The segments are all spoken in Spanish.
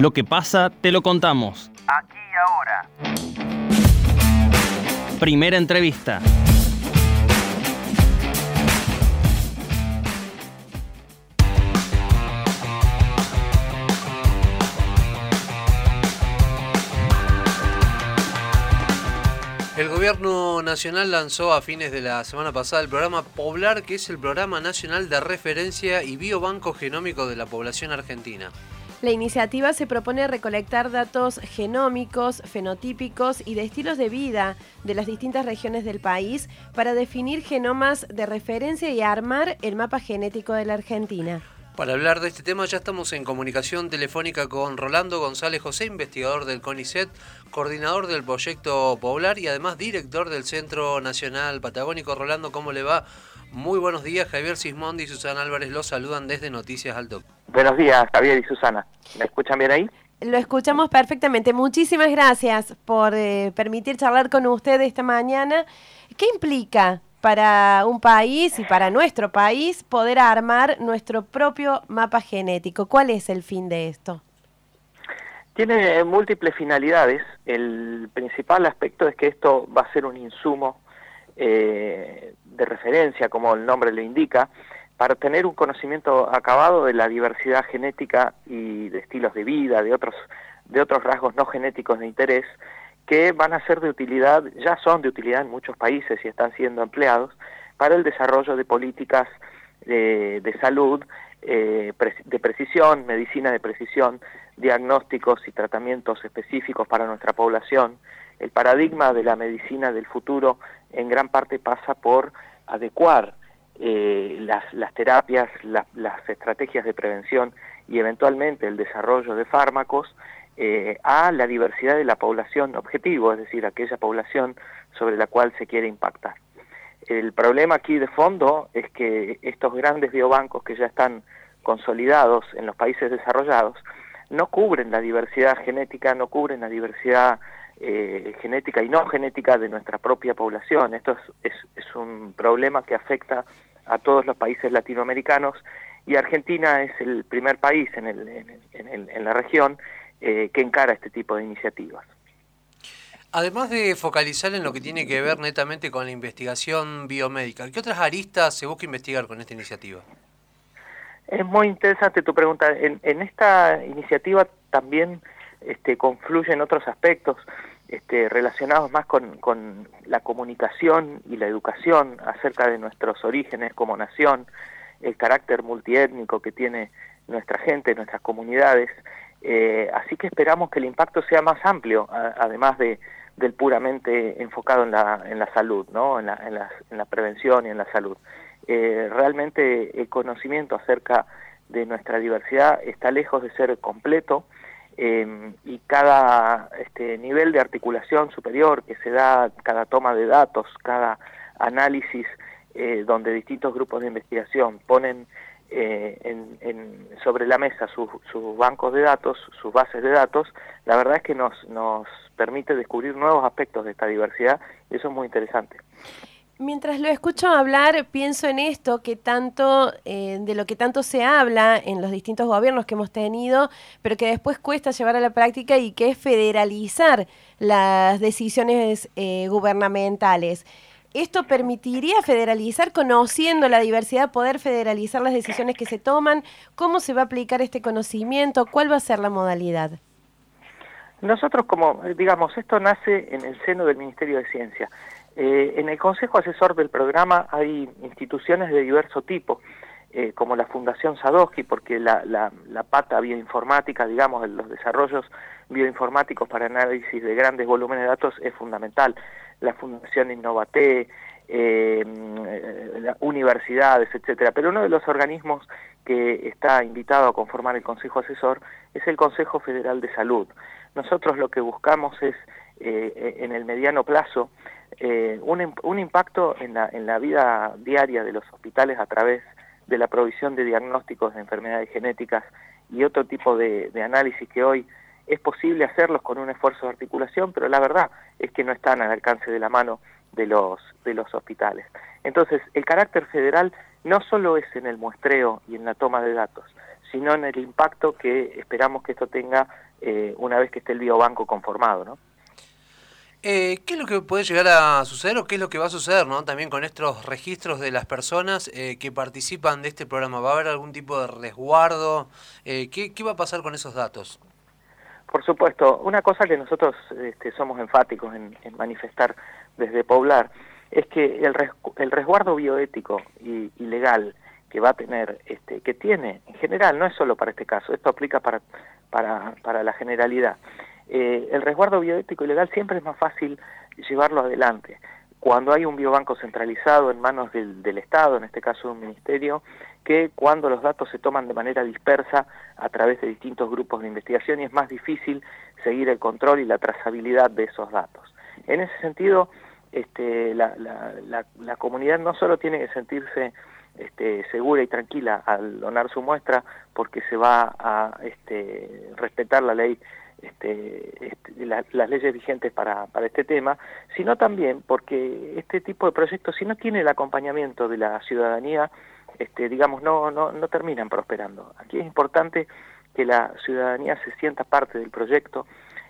Lo que pasa, te lo contamos. Aquí y ahora. Primera entrevista. El gobierno nacional lanzó a fines de la semana pasada el programa Poblar, que es el programa nacional de referencia y biobanco genómico de la población argentina. La iniciativa se propone recolectar datos genómicos, fenotípicos y de estilos de vida de las distintas regiones del país para definir genomas de referencia y armar el mapa genético de la Argentina. Para hablar de este tema ya estamos en comunicación telefónica con Rolando González José, investigador del CONICET, coordinador del proyecto Poblar y además director del Centro Nacional Patagónico. Rolando, ¿cómo le va? Muy buenos días, Javier Sismondi y Susana Álvarez los saludan desde Noticias Alto. Buenos días, Javier y Susana. ¿Me escuchan bien ahí? Lo escuchamos perfectamente. Muchísimas gracias por eh, permitir charlar con usted esta mañana. ¿Qué implica para un país y para nuestro país poder armar nuestro propio mapa genético. ¿Cuál es el fin de esto? Tiene múltiples finalidades. El principal aspecto es que esto va a ser un insumo eh, de referencia, como el nombre lo indica, para tener un conocimiento acabado de la diversidad genética y de estilos de vida, de otros, de otros rasgos no genéticos de interés, que van a ser de utilidad, ya son de utilidad en muchos países y están siendo empleados para el desarrollo de políticas de, salud, eh, de precisión, medicina de precisión, diagnósticos y tratamientos específicos para nuestra población. El paradigma de la medicina del futuro en gran parte pasa por adecuar eh, las, terapias, las estrategias de prevención y eventualmente el desarrollo de fármacos eh, a la diversidad de la población objetivo, es decir, aquella población sobre la cual se quiere impactar. El problema aquí de fondo es que estos grandes biobancos que ya están consolidados en los países desarrollados no cubren la diversidad genética, no cubren la diversidad eh, genética y no genética de nuestra propia población. Esto es, es, un problema que afecta a todos los países latinoamericanos y Argentina es el primer país en, el, en, el, en la región eh, que encara este tipo de iniciativas. Además de focalizar en lo que tiene que ver netamente con la investigación biomédica, ¿qué otras aristas se busca investigar con esta iniciativa? Es muy interesante tu pregunta. En, esta iniciativa también este, confluyen otros aspectos este, relacionados más con, con, la comunicación y la educación acerca de nuestros orígenes como nación, el carácter multiétnico que tiene nuestra gente, nuestras comunidades, eh, así que esperamos que el impacto sea más amplio, además de, del puramente enfocado en la, en la salud, ¿no? en, la, en, la, en la prevención y en la salud. Eh, realmente el conocimiento acerca de nuestra diversidad está lejos de ser completo eh, y cada este, nivel de articulación superior que se da, cada toma de datos, cada análisis donde distintos grupos de investigación ponen eh, en, sobre la mesa sus, bancos de datos, sus bases de datos, la verdad es que nos, nos permite descubrir nuevos aspectos de esta diversidad y eso es muy interesante. Mientras lo escucho hablar, pienso en esto que tanto, eh, de lo que tanto se habla en los distintos gobiernos que hemos tenido, pero que después cuesta llevar a la práctica y que es federalizar las decisiones eh, gubernamentales. ¿Esto permitiría federalizar, conociendo la diversidad, poder federalizar las decisiones que se toman? ¿Cómo se va a aplicar este conocimiento? ¿Cuál va a ser la modalidad? Nosotros, como digamos, esto nace en el seno del Ministerio de Ciencia. Eh, en el Consejo Asesor del programa hay instituciones de diverso tipo, eh, como la Fundación Sadowski, porque la, la, la, pata bioinformática, digamos, los desarrollos bioinformáticos para análisis de grandes volúmenes de datos es fundamental la Fundación Innovate, eh, universidades, etcétera. Pero uno de los organismos que está invitado a conformar el Consejo Asesor es el Consejo Federal de Salud. Nosotros lo que buscamos es, eh, en el mediano plazo, eh, un, un, impacto en la, en la vida diaria de los hospitales a través de la provisión de diagnósticos de enfermedades genéticas y otro tipo de, análisis que hoy es posible hacerlos con un esfuerzo de articulación, pero la verdad es que no están al alcance de la mano de los, de los hospitales. Entonces, el carácter federal no solo es en el muestreo y en la toma de datos, sino en el impacto que esperamos que esto tenga eh, una vez que esté el biobanco conformado, ¿no? Eh, ¿Qué es lo que puede llegar a suceder o qué es lo que va a suceder ¿no? también con estos registros de las personas eh, que participan de este programa? ¿Va a haber algún tipo de resguardo? Eh, ¿qué, ¿qué, va a pasar con esos datos? Por supuesto, una cosa que nosotros este, somos enfáticos en, en, manifestar desde Poblar es que el, res, el resguardo bioético y, y, legal que va a tener, este, que tiene en general, no es solo para este caso, esto aplica para, para, para la generalidad eh, el resguardo bioético y legal siempre es más fácil llevarlo adelante. Cuando hay un biobanco centralizado en manos del, del Estado, en este caso un ministerio, que cuando los datos se toman de manera dispersa a través de distintos grupos de investigación y es más difícil seguir el control y la trazabilidad de esos datos. En ese sentido, este, la, la, la, la comunidad no solo tiene que sentirse este, segura y tranquila al donar su muestra porque se va a este, respetar la ley este, este, la, las leyes vigentes para, para este tema, sino también porque este tipo de proyectos, si no tiene el acompañamiento de la ciudadanía, este, digamos, no, no, no terminan prosperando. Aquí es importante que la ciudadanía se sienta parte del proyecto,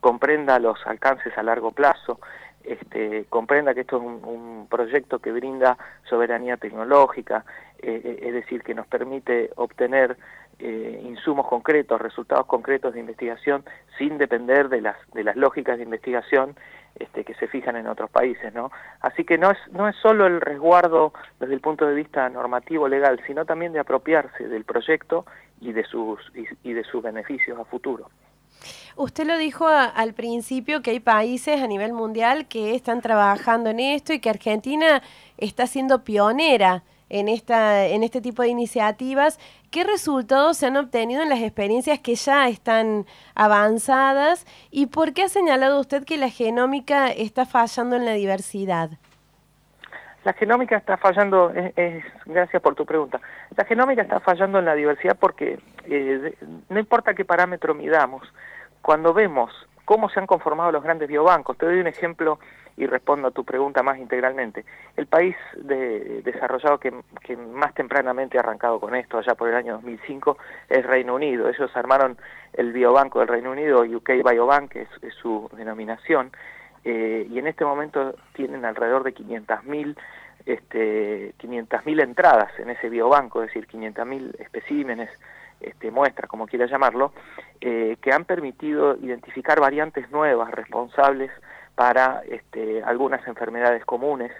comprenda los alcances a largo plazo, este, comprenda que esto es un, un, proyecto que brinda soberanía tecnológica, eh, eh, es decir, que nos permite obtener eh, insumos concretos, resultados concretos de investigación, sin depender de las, de las lógicas de investigación este, que se fijan en otros países, ¿no? Así que no es, no es solo el resguardo desde el punto de vista normativo legal, sino también de apropiarse del proyecto y de sus, y, de sus beneficios a futuro. Usted lo dijo a, al principio que hay países a nivel mundial que están trabajando en esto y que Argentina está siendo pionera en, esta, en este tipo de iniciativas. ¿Qué resultados se han obtenido en las experiencias que ya están avanzadas? ¿Y por qué ha señalado usted que la genómica está fallando en la diversidad? La genómica está fallando, es, es, gracias por tu pregunta, la genómica está fallando en la diversidad porque eh, no importa qué parámetro midamos, cuando vemos cómo se han conformado los grandes biobancos, te doy un ejemplo y respondo a tu pregunta más integralmente. El país de, desarrollado que, más tempranamente ha arrancado con esto, allá por el año 2005, es Reino Unido. Ellos armaron el biobanco del Reino Unido, UK Biobank, que es, es su denominación, eh, y en este momento tienen alrededor de 500.000 este, 500.000 entradas en ese biobanco, es decir, 500.000 especímenes, este, muestras, como quiera llamarlo, eh, que han permitido identificar variantes nuevas responsables para este, algunas enfermedades comunes,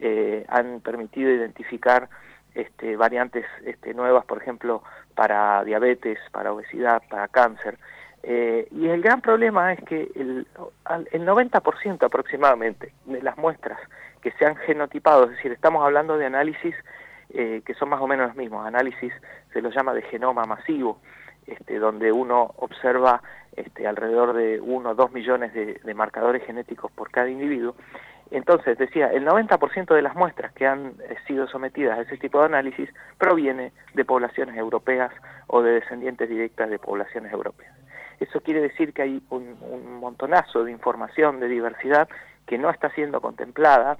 eh, han permitido identificar este, variantes este, nuevas, por ejemplo, para diabetes, para obesidad, para cáncer. Eh, y el gran problema es que el, el 90% aproximadamente de las muestras que se han genotipado, es decir, estamos hablando de análisis eh, que son más o menos los mismos, análisis se los llama de genoma masivo, este, donde uno observa este, alrededor de 1 o 2 millones de, marcadores genéticos por cada individuo. Entonces, decía, el 90% de las muestras que han eh, sido sometidas a ese tipo de análisis proviene de poblaciones europeas o de descendientes directas de poblaciones europeas. Eso quiere decir que hay un montonazo de información, de diversidad, que no está siendo contemplada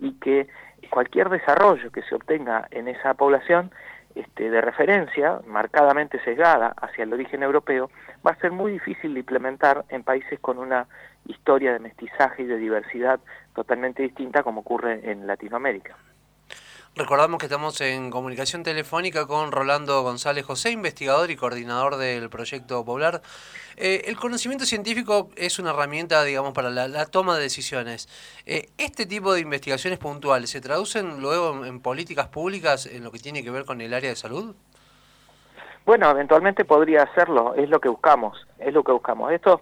y que cualquier desarrollo que se obtenga en esa población este, de referencia, marcadamente sesgada hacia el origen europeo, va a ser muy difícil de implementar en países con una historia de mestizaje y de diversidad totalmente distinta como ocurre en Latinoamérica. Recordamos que estamos en comunicación telefónica con Rolando González José, investigador y coordinador del proyecto Poblar. Eh, el conocimiento científico es una herramienta, digamos, para la, toma de decisiones. Eh, ¿Este tipo de investigaciones puntuales se traducen luego en, políticas públicas en lo que tiene que ver con el área de salud? Bueno, eventualmente podría hacerlo, es lo que buscamos, es lo que buscamos. Esto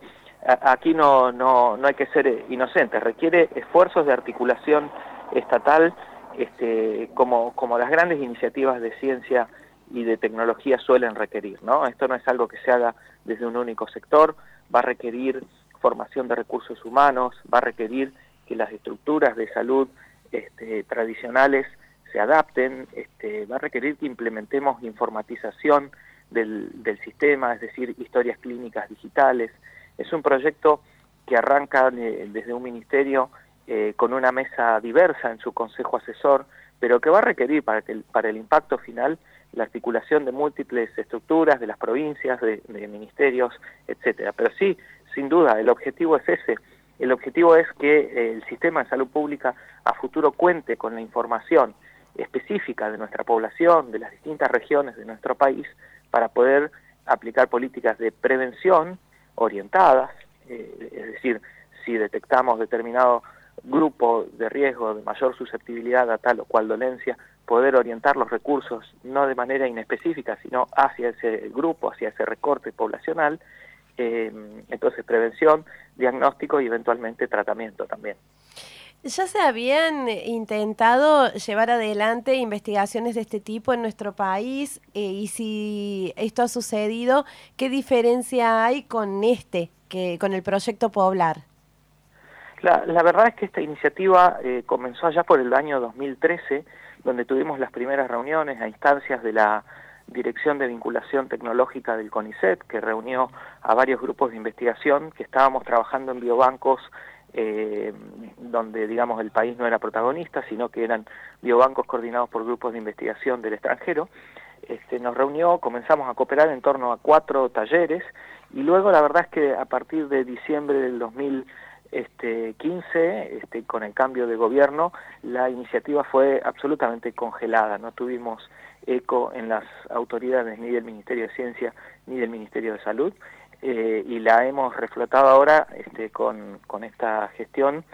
aquí no, no, no hay que ser inocentes, requiere esfuerzos de articulación estatal este, como, como las grandes iniciativas de ciencia y de tecnología suelen requerir, ¿no? Esto no es algo que se haga desde un único sector, va a requerir formación de recursos humanos, va a requerir que las estructuras de salud este, tradicionales se adapten, este, va a requerir que implementemos informatización del, del sistema, es decir, historias clínicas digitales. Es un proyecto que arranca de, desde un ministerio eh, con una mesa diversa en su consejo asesor, pero que va a requerir para, que el, para el impacto final la articulación de múltiples estructuras, de las provincias, de, ministerios, etcétera. Pero sí, sin duda, el objetivo es ese. El objetivo es que eh, el sistema de salud pública a futuro cuente con la información específica de nuestra población, de las distintas regiones de nuestro país, para poder aplicar políticas de prevención orientadas, eh, es decir, si detectamos determinado grupo de riesgo de mayor susceptibilidad a tal o cual dolencia, poder orientar los recursos no de manera inespecífica, sino hacia ese grupo, hacia ese recorte poblacional, eh, entonces prevención, diagnóstico y eventualmente tratamiento también. ¿Ya se habían intentado llevar adelante investigaciones de este tipo en nuestro país? Eh, y si esto ha sucedido, ¿qué diferencia hay con este, que, con el proyecto Poblar? La, verdad es que esta iniciativa eh, comenzó allá por el año 2013, donde tuvimos las primeras reuniones a instancias de la Dirección de Vinculación Tecnológica del CONICET, que reunió a varios grupos de investigación que estábamos trabajando en biobancos eh, donde digamos el país no era protagonista, sino que eran biobancos coordinados por grupos de investigación del extranjero. Este, nos reunió, comenzamos a cooperar en torno a cuatro talleres y luego la verdad es que a partir de diciembre del 2015, este, con el cambio de gobierno, la iniciativa fue absolutamente congelada, no tuvimos eco en las autoridades ni del Ministerio de Ciencia ni del Ministerio de Salud eh, y la hemos reflotado ahora este, con, con esta gestión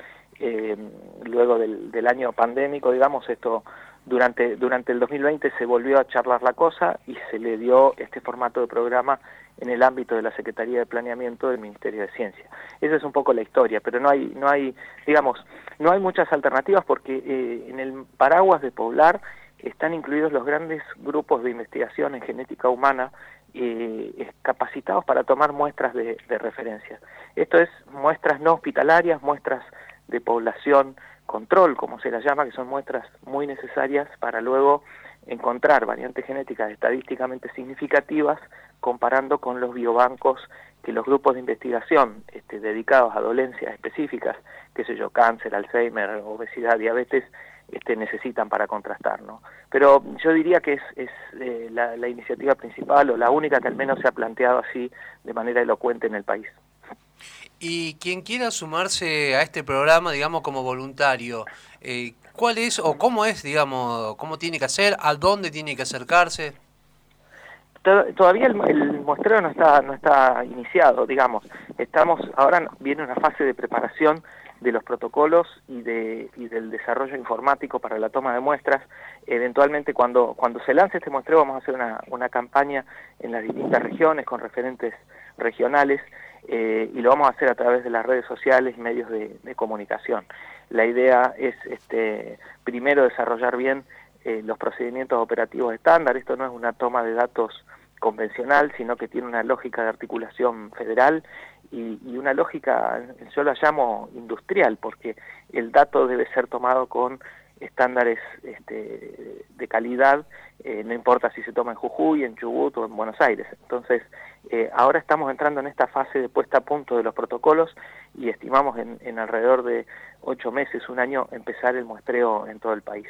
eh, luego del, del, año pandémico, digamos, esto durante, durante el 2020 se volvió a charlar la cosa y se le dio este formato de programa en el ámbito de la Secretaría de Planeamiento del Ministerio de Ciencia. Esa es un poco la historia, pero no hay, no hay, digamos, no hay muchas alternativas porque eh, en el paraguas de Poblar están incluidos los grandes grupos de investigación en genética humana eh, capacitados para tomar muestras de, referencia. Esto es muestras no hospitalarias, muestras de población control, como se las llama, que son muestras muy necesarias para luego encontrar variantes genéticas estadísticamente significativas comparando con los biobancos que los grupos de investigación este, dedicados a dolencias específicas, qué sé yo, cáncer, Alzheimer, obesidad, diabetes, este, necesitan para contrastar. ¿no? Pero yo diría que es, es eh, la, la, iniciativa principal o la única que al menos se ha planteado así de manera elocuente en el país. Y quien quiera sumarse a este programa, digamos, como voluntario, eh, ¿cuál es o cómo es, digamos, cómo tiene que hacer, a dónde tiene que acercarse? Todavía el, el, muestreo no está no está iniciado, digamos. Estamos ahora viene una fase de preparación de los protocolos y, de, y del desarrollo informático para la toma de muestras. Eventualmente, cuando, cuando se lance este muestreo, vamos a hacer una, una campaña en las distintas regiones con referentes regionales eh, y lo vamos a hacer a través de las redes sociales y medios de, comunicación. La idea es este, primero desarrollar bien eh, los procedimientos operativos estándar. Esto no es una toma de datos convencional, sino que tiene una lógica de articulación federal y, una lógica, yo la llamo industrial, porque el dato debe ser tomado con estándares este, de calidad, eh, no importa si se toma en Jujuy, en Chubut o en Buenos Aires. Entonces, eh, ahora estamos entrando en esta fase de puesta a punto de los protocolos y estimamos en, en alrededor de ocho meses, un año, empezar el muestreo en todo el país.